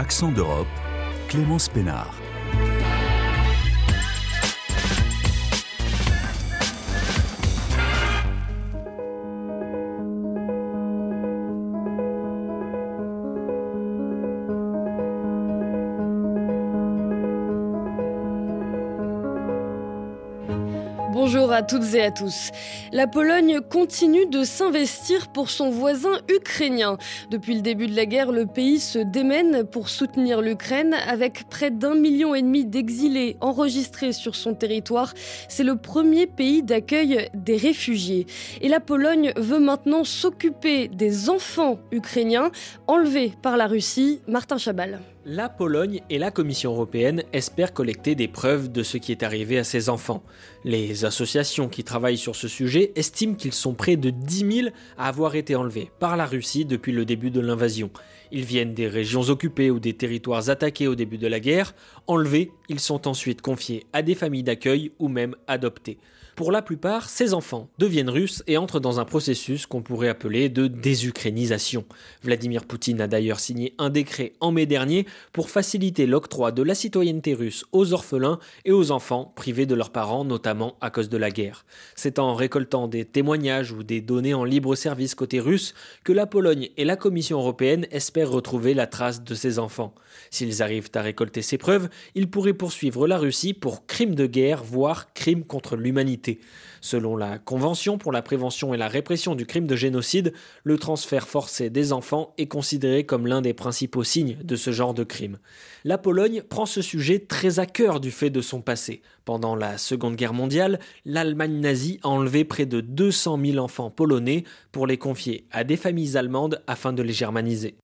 Accent d'Europe, Clémence Pénard. À toutes et à tous. La Pologne continue de s'investir pour son voisin ukrainien. Depuis le début de la guerre, le pays se démène pour soutenir l'Ukraine avec près d'un million et demi d'exilés enregistrés sur son territoire. C'est le premier pays d'accueil des réfugiés. Et la Pologne veut maintenant s'occuper des enfants ukrainiens enlevés par la Russie. Martin Chabal. La Pologne et la Commission européenne espèrent collecter des preuves de ce qui est arrivé à ces enfants. Les associations qui travaillent sur ce sujet estiment qu'ils sont près de 10 000 à avoir été enlevés par la Russie depuis le début de l'invasion. Ils viennent des régions occupées ou des territoires attaqués au début de la guerre. Enlevés, ils sont ensuite confiés à des familles d'accueil ou même adoptés. Pour la plupart, ces enfants deviennent russes et entrent dans un processus qu'on pourrait appeler de désukrainisation. Vladimir Poutine a d'ailleurs signé un décret en mai dernier pour faciliter l'octroi de la citoyenneté russe aux orphelins et aux enfants privés de leurs parents, notamment à cause de la guerre. C'est en récoltant des témoignages ou des données en libre service côté russe que la Pologne et la Commission européenne espèrent retrouver la trace de ces enfants. S'ils arrivent à récolter ces preuves, ils pourraient poursuivre la Russie pour crimes de guerre, voire crimes contre l'humanité. Selon la Convention pour la prévention et la répression du crime de génocide, le transfert forcé des enfants est considéré comme l'un des principaux signes de ce genre de crime. La Pologne prend ce sujet très à cœur du fait de son passé. Pendant la Seconde Guerre mondiale, l'Allemagne nazie a enlevé près de 200 000 enfants polonais pour les confier à des familles allemandes afin de les germaniser.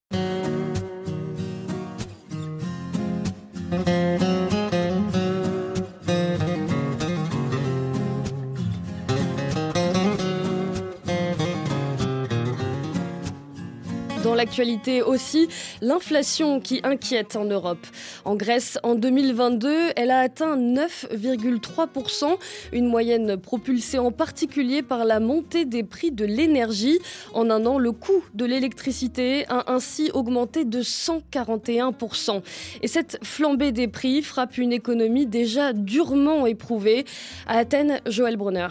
Aussi, l'inflation qui inquiète en Europe. En Grèce, en 2022, elle a atteint 9,3%, une moyenne propulsée en particulier par la montée des prix de l'énergie. En un an, le coût de l'électricité a ainsi augmenté de 141%. Et cette flambée des prix frappe une économie déjà durement éprouvée. À Athènes, Joël Brunner.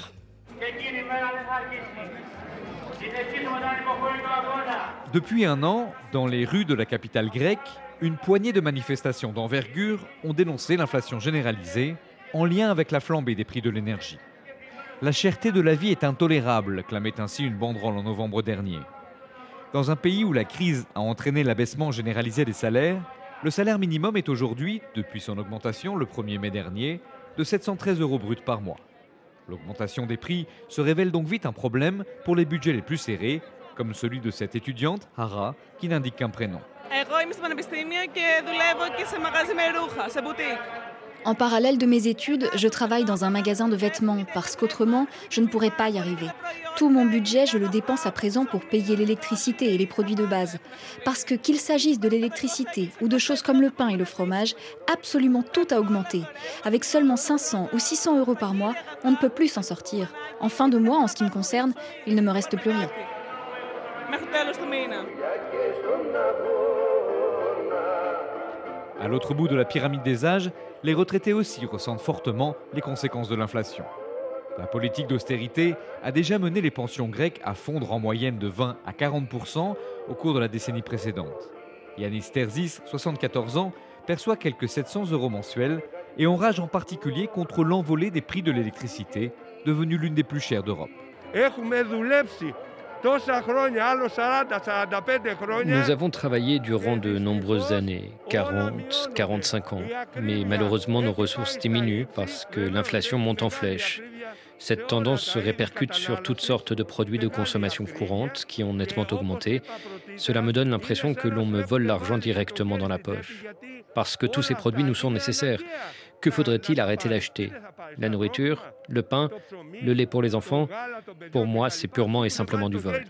Depuis un an, dans les rues de la capitale grecque, une poignée de manifestations d'envergure ont dénoncé l'inflation généralisée en lien avec la flambée des prix de l'énergie. La cherté de la vie est intolérable, clamait ainsi une banderole en novembre dernier. Dans un pays où la crise a entraîné l'abaissement généralisé des salaires, le salaire minimum est aujourd'hui, depuis son augmentation le 1er mai dernier, de 713 euros bruts par mois. L'augmentation des prix se révèle donc vite un problème pour les budgets les plus serrés, comme celui de cette étudiante, Hara, qui n'indique qu'un prénom. En parallèle de mes études, je travaille dans un magasin de vêtements parce qu'autrement, je ne pourrais pas y arriver. Tout mon budget, je le dépense à présent pour payer l'électricité et les produits de base. Parce que qu'il s'agisse de l'électricité ou de choses comme le pain et le fromage, absolument tout a augmenté. Avec seulement 500 ou 600 euros par mois, on ne peut plus s'en sortir. En fin de mois, en ce qui me concerne, il ne me reste plus rien. À l'autre bout de la pyramide des âges, les retraités aussi ressentent fortement les conséquences de l'inflation. La politique d'austérité a déjà mené les pensions grecques à fondre en moyenne de 20 à 40% au cours de la décennie précédente. Yanis Terzis, 74 ans, perçoit quelques 700 euros mensuels et enrage en particulier contre l'envolée des prix de l'électricité, devenue l'une des plus chères d'Europe. Nous avons travaillé durant de nombreuses années, 40, 45 ans, mais malheureusement nos ressources diminuent parce que l'inflation monte en flèche. Cette tendance se répercute sur toutes sortes de produits de consommation courante qui ont nettement augmenté. Cela me donne l'impression que l'on me vole l'argent directement dans la poche. Parce que tous ces produits nous sont nécessaires. Que faudrait-il arrêter d'acheter? la nourriture, le pain, le lait pour les enfants, pour moi, c'est purement et simplement du vol.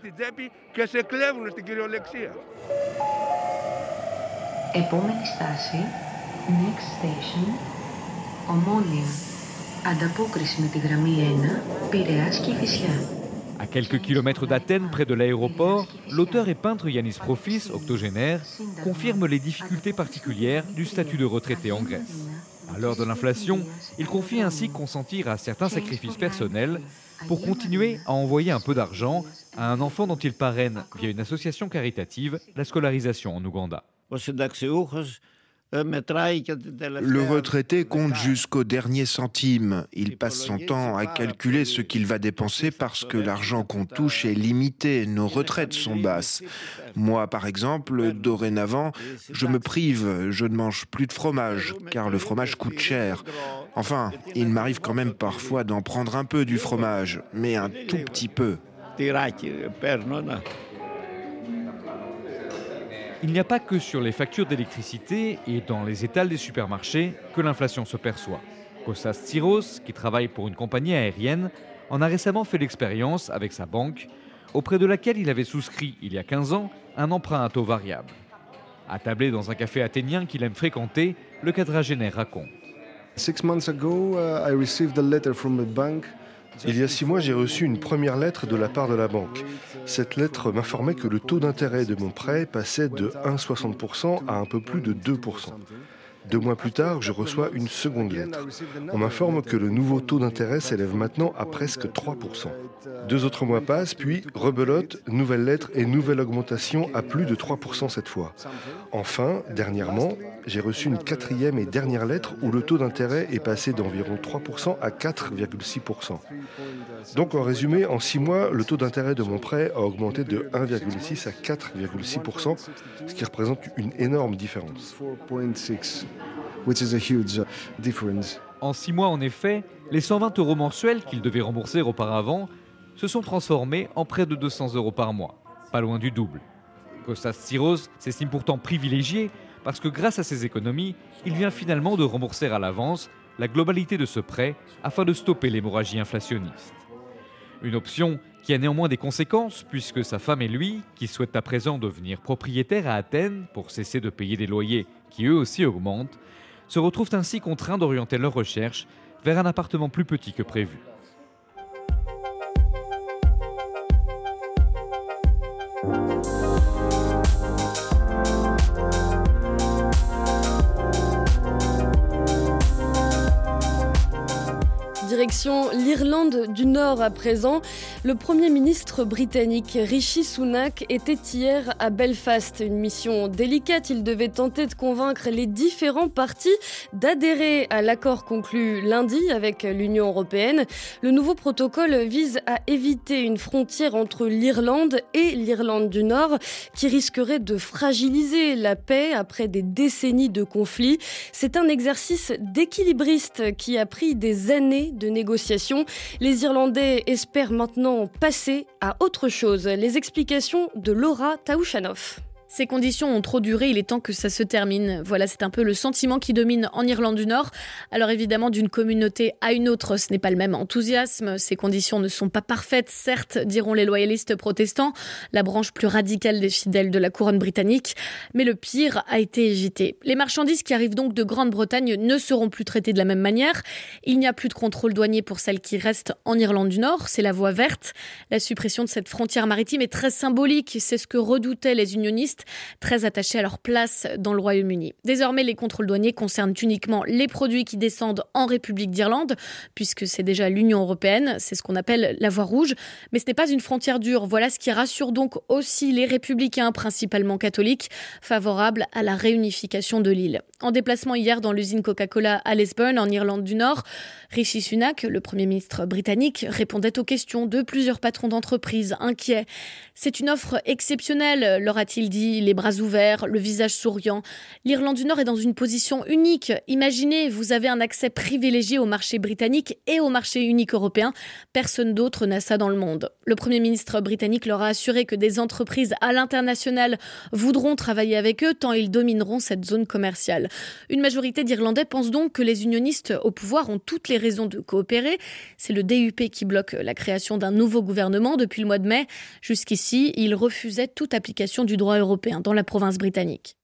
À quelques kilomètres d'Athènes, près de l'aéroport, l'auteur et peintre Yanis Profis, octogénaire, confirme les difficultés particulières du statut de retraité en Grèce. À l'heure de l'inflation, il confie ainsi consentir à certains sacrifices personnels pour continuer à envoyer un peu d'argent à un enfant dont il parraine, via une association caritative, la scolarisation en Ouganda. Le retraité compte jusqu'au dernier centime. Il passe son temps à calculer ce qu'il va dépenser parce que l'argent qu'on touche est limité, nos retraites sont basses. Moi, par exemple, dorénavant, je me prive, je ne mange plus de fromage, car le fromage coûte cher. Enfin, il m'arrive quand même parfois d'en prendre un peu du fromage, mais un tout petit peu. Il n'y a pas que sur les factures d'électricité et dans les étals des supermarchés que l'inflation se perçoit. Kostas Tsiros, qui travaille pour une compagnie aérienne, en a récemment fait l'expérience avec sa banque, auprès de laquelle il avait souscrit il y a 15 ans un emprunt à taux variable. Attablé dans un café athénien qu'il aime fréquenter, le quadragénaire raconte. Six months ago, uh, I received a letter from the bank il y a six mois, j'ai reçu une première lettre de la part de la banque. Cette lettre m'informait que le taux d'intérêt de mon prêt passait de 1,60% à un peu plus de 2%. Deux mois plus tard, je reçois une seconde lettre. On m'informe que le nouveau taux d'intérêt s'élève maintenant à presque 3%. Deux autres mois passent, puis rebelote, nouvelle lettre et nouvelle augmentation à plus de 3% cette fois. Enfin, dernièrement, j'ai reçu une quatrième et dernière lettre où le taux d'intérêt est passé d'environ 3% à 4,6%. Donc en résumé, en six mois, le taux d'intérêt de mon prêt a augmenté de 1,6 à 4,6%, ce qui représente une énorme différence. En six mois, en effet, les 120 euros mensuels qu'il devait rembourser auparavant se sont transformés en près de 200 euros par mois, pas loin du double. Kostas Tsiros s'estime pourtant privilégié parce que grâce à ses économies, il vient finalement de rembourser à l'avance la globalité de ce prêt afin de stopper l'hémorragie inflationniste. Une option qui a néanmoins des conséquences puisque sa femme et lui, qui souhaitent à présent devenir propriétaires à Athènes pour cesser de payer des loyers qui eux aussi augmentent, se retrouvent ainsi contraints d'orienter leurs recherches vers un appartement plus petit que prévu. L'Irlande du Nord à présent. Le Premier ministre britannique Rishi Sunak était hier à Belfast. Une mission délicate. Il devait tenter de convaincre les différents partis d'adhérer à l'accord conclu lundi avec l'Union européenne. Le nouveau protocole vise à éviter une frontière entre l'Irlande et l'Irlande du Nord qui risquerait de fragiliser la paix après des décennies de conflits. C'est un exercice d'équilibriste qui a pris des années de Les Irlandais espèrent maintenant passer à autre chose. Les explications de Laura Taouchanoff. Ces conditions ont trop duré, il est temps que ça se termine. Voilà, c'est un peu le sentiment qui domine en Irlande du Nord. Alors évidemment, d'une communauté à une autre, ce n'est pas le même enthousiasme. Ces conditions ne sont pas parfaites, certes, diront les loyalistes protestants, la branche plus radicale des fidèles de la couronne britannique. Mais le pire a été évité. Les marchandises qui arrivent donc de Grande-Bretagne ne seront plus traitées de la même manière. Il n'y a plus de contrôle douanier pour celles qui restent en Irlande du Nord. C'est la voie verte. La suppression de cette frontière maritime est très symbolique. C'est ce que redoutaient les unionistes très attachés à leur place dans le Royaume-Uni. Désormais, les contrôles douaniers concernent uniquement les produits qui descendent en République d'Irlande, puisque c'est déjà l'Union européenne, c'est ce qu'on appelle la voie rouge, mais ce n'est pas une frontière dure. Voilà ce qui rassure donc aussi les républicains, principalement catholiques, favorables à la réunification de l'île. En déplacement hier dans l'usine Coca-Cola à Lisbonne, en Irlande du Nord, Rishi Sunak, le Premier ministre britannique, répondait aux questions de plusieurs patrons d'entreprises inquiets. C'est une offre exceptionnelle, leur a-t-il dit les bras ouverts, le visage souriant. L'Irlande du Nord est dans une position unique. Imaginez, vous avez un accès privilégié au marché britannique et au marché unique européen. Personne d'autre n'a ça dans le monde. Le Premier ministre britannique leur a assuré que des entreprises à l'international voudront travailler avec eux tant ils domineront cette zone commerciale. Une majorité d'Irlandais pense donc que les unionistes au pouvoir ont toutes les raisons de coopérer. C'est le DUP qui bloque la création d'un nouveau gouvernement depuis le mois de mai. Jusqu'ici, il refusait toute application du droit européen dans la province britannique.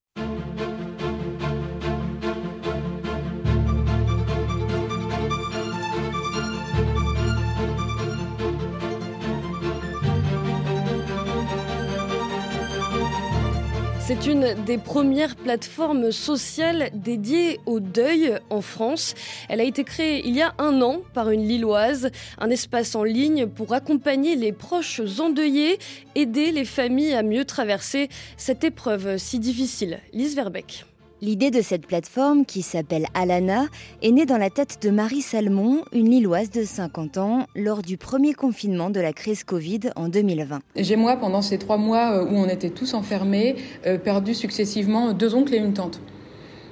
C'est une des premières plateformes sociales dédiées au deuil en France. Elle a été créée il y a un an par une Lilloise, un espace en ligne pour accompagner les proches endeuillés, aider les familles à mieux traverser cette épreuve si difficile. Lise Verbeck. L'idée de cette plateforme, qui s'appelle Alana, est née dans la tête de Marie Salmon, une Lilloise de 50 ans, lors du premier confinement de la crise Covid en 2020. J'ai moi, pendant ces trois mois euh, où on était tous enfermés, euh, perdu successivement deux oncles et une tante.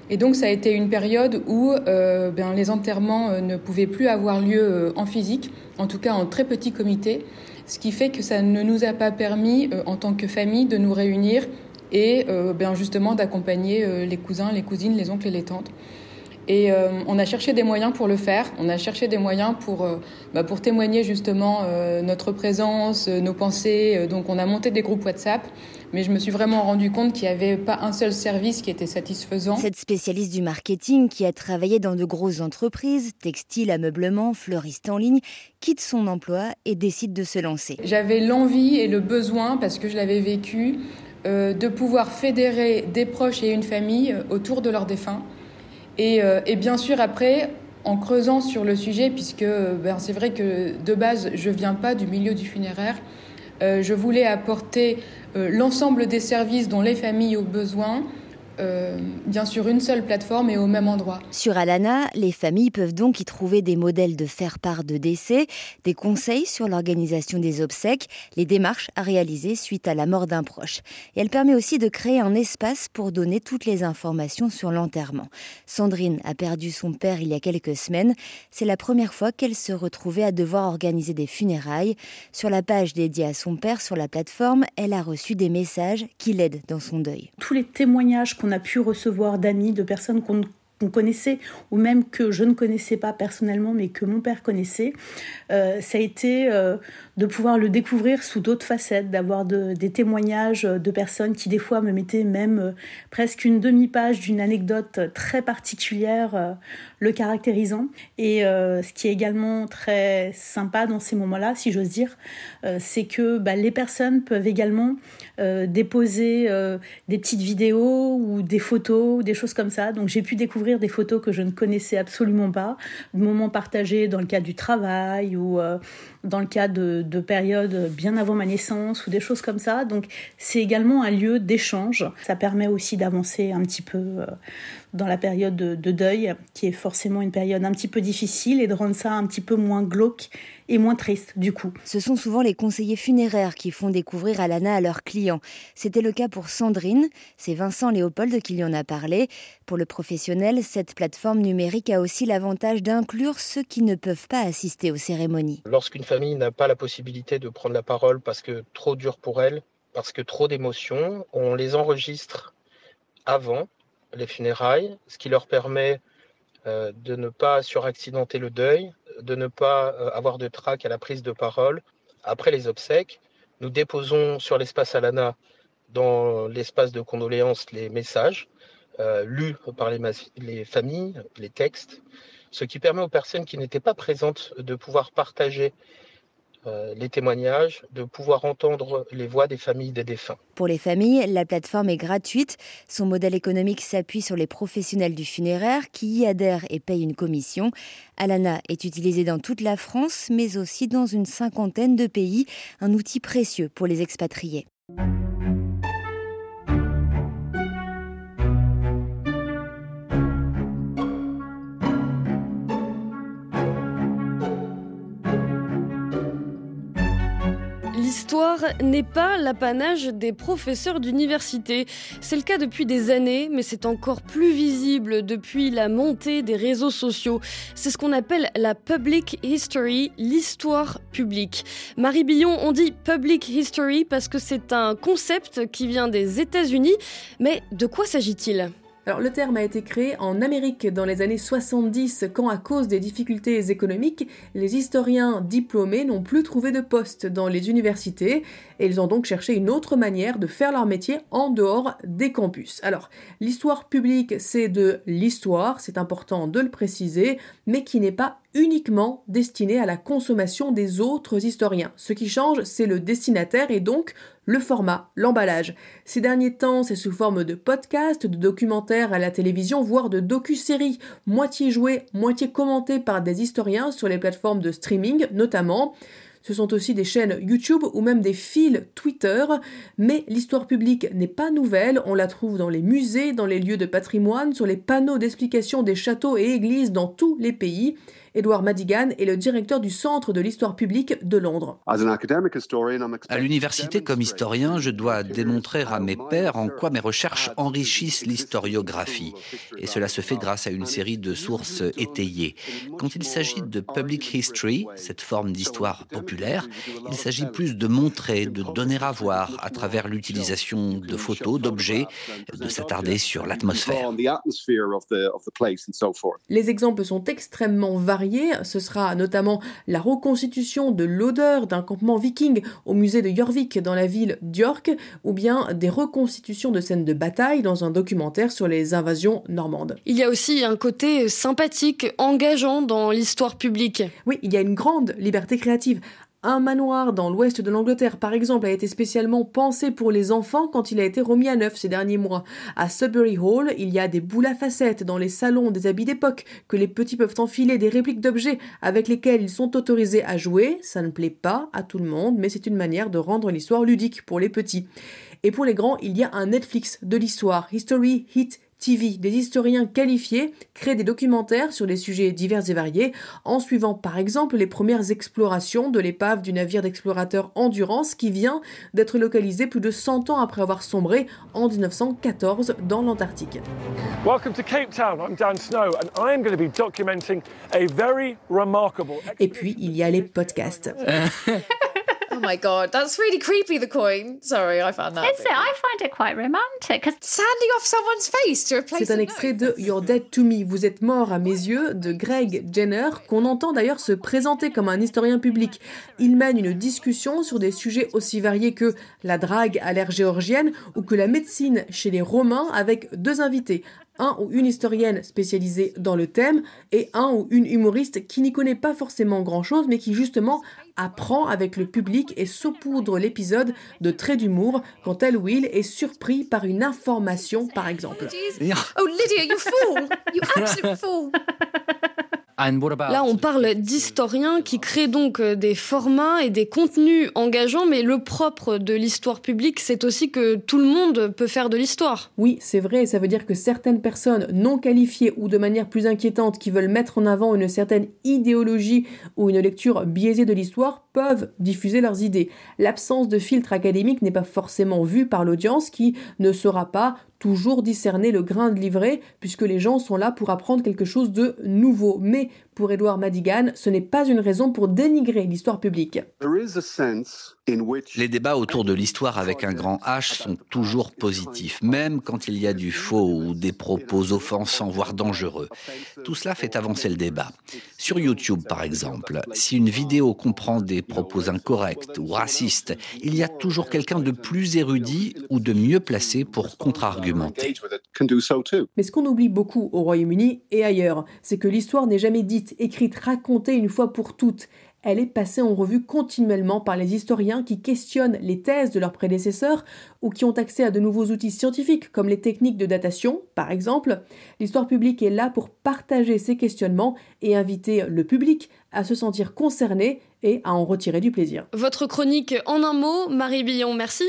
Et donc ça a été une période où euh, ben, les enterrements ne pouvaient plus avoir lieu en physique, en tout cas en très petit comité, ce qui fait que ça ne nous a pas permis, en tant que famille, de nous réunir et euh, ben justement d'accompagner euh, les cousins, les cousines, les oncles et les tantes. Et euh, on a cherché des moyens pour le faire. On a cherché des moyens pour, bah, pour témoigner justement notre présence, nos pensées. Donc on a monté des groupes WhatsApp. Mais je me suis vraiment rendu compte qu'il n'y avait pas un seul service qui était satisfaisant. Cette spécialiste du marketing qui a travaillé dans de grosses entreprises, textile, ameublement, fleuriste en ligne, quitte son emploi et décide de se lancer. J'avais l'envie et le besoin, parce que je l'avais vécu, de pouvoir fédérer des proches et une famille euh, autour de leurs défunts. Euh, et, bien sûr, après, en creusant sur le sujet, puisque ben, c'est vrai que de base, je ne viens pas du milieu du funéraire, je voulais apporter l'ensemble des services dont les familles ont besoin euh, bien sûr une seule plateforme et au même endroit. Sur Alana, les familles peuvent donc y trouver des modèles de faire-part de décès, des conseils sur l'organisation des obsèques, les démarches à réaliser suite à la mort d'un proche. Et elle permet aussi de créer un espace pour donner toutes les informations sur l'enterrement. Sandrine a perdu son père il y a quelques semaines. C'est la première fois qu'elle se retrouvait à devoir organiser des funérailles. Sur la page dédiée à son père sur la plateforme, elle a reçu des messages qui l'aident dans son deuil. Tous les témoignages qu'on a pu recevoir d'amis, de personnes qu'on connaissait ou même que je ne connaissais pas personnellement mais que mon père connaissait, euh, ça a été euh, de pouvoir le découvrir sous d'autres facettes, d'avoir des témoignages de personnes qui des fois me mettaient même euh, presque une demi-page d'une anecdote très particulière le caractérisant. Et euh, ce qui est également très sympa dans ces moments-là, si j'ose dire, c'est que bah, les personnes peuvent également déposer des petites vidéos ou des photos ou des choses comme ça. Donc j'ai pu découvrir des photos que je ne connaissais absolument pas, de moments partagés dans le cadre du travail ou dans le cadre de, périodes bien avant ma naissance ou des choses comme ça. Donc c'est également un lieu d'échange. Ça permet aussi d'avancer un petit peu euh, dans la période de, deuil, qui est forcément une période un petit peu difficile, et de rendre ça un petit peu moins glauque et moins triste du coup. Ce sont souvent les conseillers funéraires qui font découvrir Alana à leurs clients. C'était le cas pour Sandrine, c'est Vincent Léopold qui lui en a parlé. Pour le professionnel, cette plateforme numérique a aussi l'avantage d'inclure ceux qui ne peuvent pas assister aux cérémonies. Lorsqu'une famille n'a pas la possibilité de prendre la parole parce que trop dur pour elle, parce que trop d'émotions, on les enregistre avant les funérailles, ce qui leur permet euh, de ne pas suraccidenter le deuil, de ne pas euh, avoir de trac à la prise de parole. Après les obsèques, nous déposons sur l'espace Alana, dans l'espace de condoléances, les messages euh, lus par les, les familles, les textes, ce qui permet aux personnes qui n'étaient pas présentes de pouvoir partager euh, les témoignages, de pouvoir entendre les voix des familles des défunts. Pour les familles, la plateforme est gratuite. Son modèle économique s'appuie sur les professionnels du funéraire qui y adhèrent et payent une commission. Alana est utilisée dans toute la France, mais aussi dans une cinquantaine de pays, un outil précieux pour les expatriés. N'est pas l'apanage des professeurs d'université. C'est le cas depuis des années, mais c'est encore plus visible depuis la montée des réseaux sociaux. C'est ce qu'on appelle la public history, l'histoire publique. Marie Billon, on dit public history parce que c'est un concept qui vient des États-Unis, mais de quoi s'agit-il? Alors, le terme a été créé en Amérique dans les années 70 quand, à cause des difficultés économiques, les historiens diplômés n'ont plus trouvé de poste dans les universités et ils ont donc cherché une autre manière de faire leur métier en dehors des campus. Alors, l'histoire publique, c'est de l'histoire, c'est important de le préciser, mais qui n'est pas uniquement destiné à la consommation des autres historiens. Ce qui change, c'est le destinataire et donc le format, l'emballage. Ces derniers temps, c'est sous forme de podcasts, de documentaires à la télévision, voire de docu-séries, moitié jouées, moitié commentées par des historiens sur les plateformes de streaming notamment. Ce sont aussi des chaînes YouTube ou même des fils Twitter. Mais l'histoire publique n'est pas nouvelle. On la trouve dans les musées, dans les lieux de patrimoine, sur les panneaux d'explication des châteaux et églises dans tous les pays. Edward Madigan est le directeur du Centre de l'histoire publique de Londres. À l'université, comme historien, je dois démontrer à mes pairs en quoi mes recherches enrichissent l'historiographie. Et cela se fait grâce à une série de sources étayées. Quand il s'agit de public history, cette forme d'histoire populaire, il s'agit plus de montrer, de donner à voir à travers l'utilisation de photos, d'objets, de s'attarder sur l'atmosphère. Les exemples sont extrêmement variés ce sera notamment la reconstitution de l'odeur d'un campement viking au musée de Jorvik dans la ville d'York, ou bien des reconstitutions de scènes de bataille dans un documentaire sur les invasions normandes. Il y a aussi un côté sympathique, engageant dans l'histoire publique. Oui, il y a une grande liberté créative. Un manoir dans l'ouest de l'Angleterre, par exemple, a été spécialement pensé pour les enfants quand il a été remis à neuf ces derniers mois. À Sudbury Hall, il y a des boules à facettes dans les salons, des habits d'époque que les petits peuvent enfiler, des répliques d'objets avec lesquels ils sont autorisés à jouer. Ça ne plaît pas à tout le monde, mais c'est une manière de rendre l'histoire ludique pour les petits. Et pour les grands, il y a un Netflix de l'histoire, History Hit TV, des historiens qualifiés créent des documentaires sur des sujets divers et variés, en suivant par exemple les premières explorations de l'épave du navire d'explorateur Endurance qui vient d'être localisé plus de 100 ans après avoir sombré en 1914 dans l'Antarctique. Et puis il y a les podcasts. Oh my god, that's really creepy. The coin. Sorry, I found that. Is it? I find it quite romantic. Sanding off someone's face to replace. C'est un extrait de You're Dead to Me. Vous êtes mort à mes yeux de Greg Jenner, qu'on entend d'ailleurs se présenter comme un historien public. Il mène une discussion sur des sujets aussi variés que la drague à l'ère géorgienne ou que la médecine chez les Romains avec deux invités un ou une historienne spécialisée dans le thème et un ou une humoriste qui n'y connaît pas forcément grand-chose mais qui justement apprend avec le public et saupoudre l'épisode de traits d'humour quand elle Will est surpris par une information par exemple. Oh Lydia, you fool! You absolute fool! Là, on parle d'historiens qui créent donc euh, des formats et des contenus engageants, mais le propre de l'histoire publique, c'est aussi que tout le monde peut faire de l'histoire. Oui, c'est vrai, ça veut dire que certaines personnes non qualifiées ou de manière plus inquiétante qui veulent mettre en avant une certaine idéologie ou une lecture biaisée de l'histoire peuvent diffuser leurs idées. L'absence de filtre académique n'est pas forcément vue par l'audience qui ne saura pas toujours discerner le grain de livret, puisque les gens sont là pour apprendre quelque chose de nouveau. Mais pour Edouard Madigan, ce n'est pas une raison pour dénigrer l'histoire publique. Les débats autour de l'histoire avec un grand H sont toujours positifs, même quand il y a du faux ou des propos offensants, voire dangereux. Tout cela fait avancer le débat. Sur YouTube, par exemple, si une vidéo comprend des propos incorrects ou racistes, il y a toujours quelqu'un de plus érudit ou de mieux placé pour contre-argumenter. Mais ce qu'on oublie beaucoup au Royaume-Uni et ailleurs, c'est que l'histoire n'est jamais dite, écrite, racontée une fois pour toutes. Elle est passée en revue continuellement par les historiens qui questionnent les thèses de leurs prédécesseurs ou qui ont accès à de nouveaux outils scientifiques comme les techniques de datation, par exemple. L'histoire publique est là pour partager ces questionnements et inviter le public à se sentir concerné et à en retirer du plaisir. Votre chronique en un mot, Marie Billon, merci.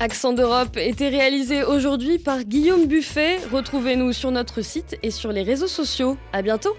Accent d'Europe était réalisé aujourd'hui par Guillaume Buffet. Retrouvez-nous sur notre site et sur les réseaux sociaux. À bientôt!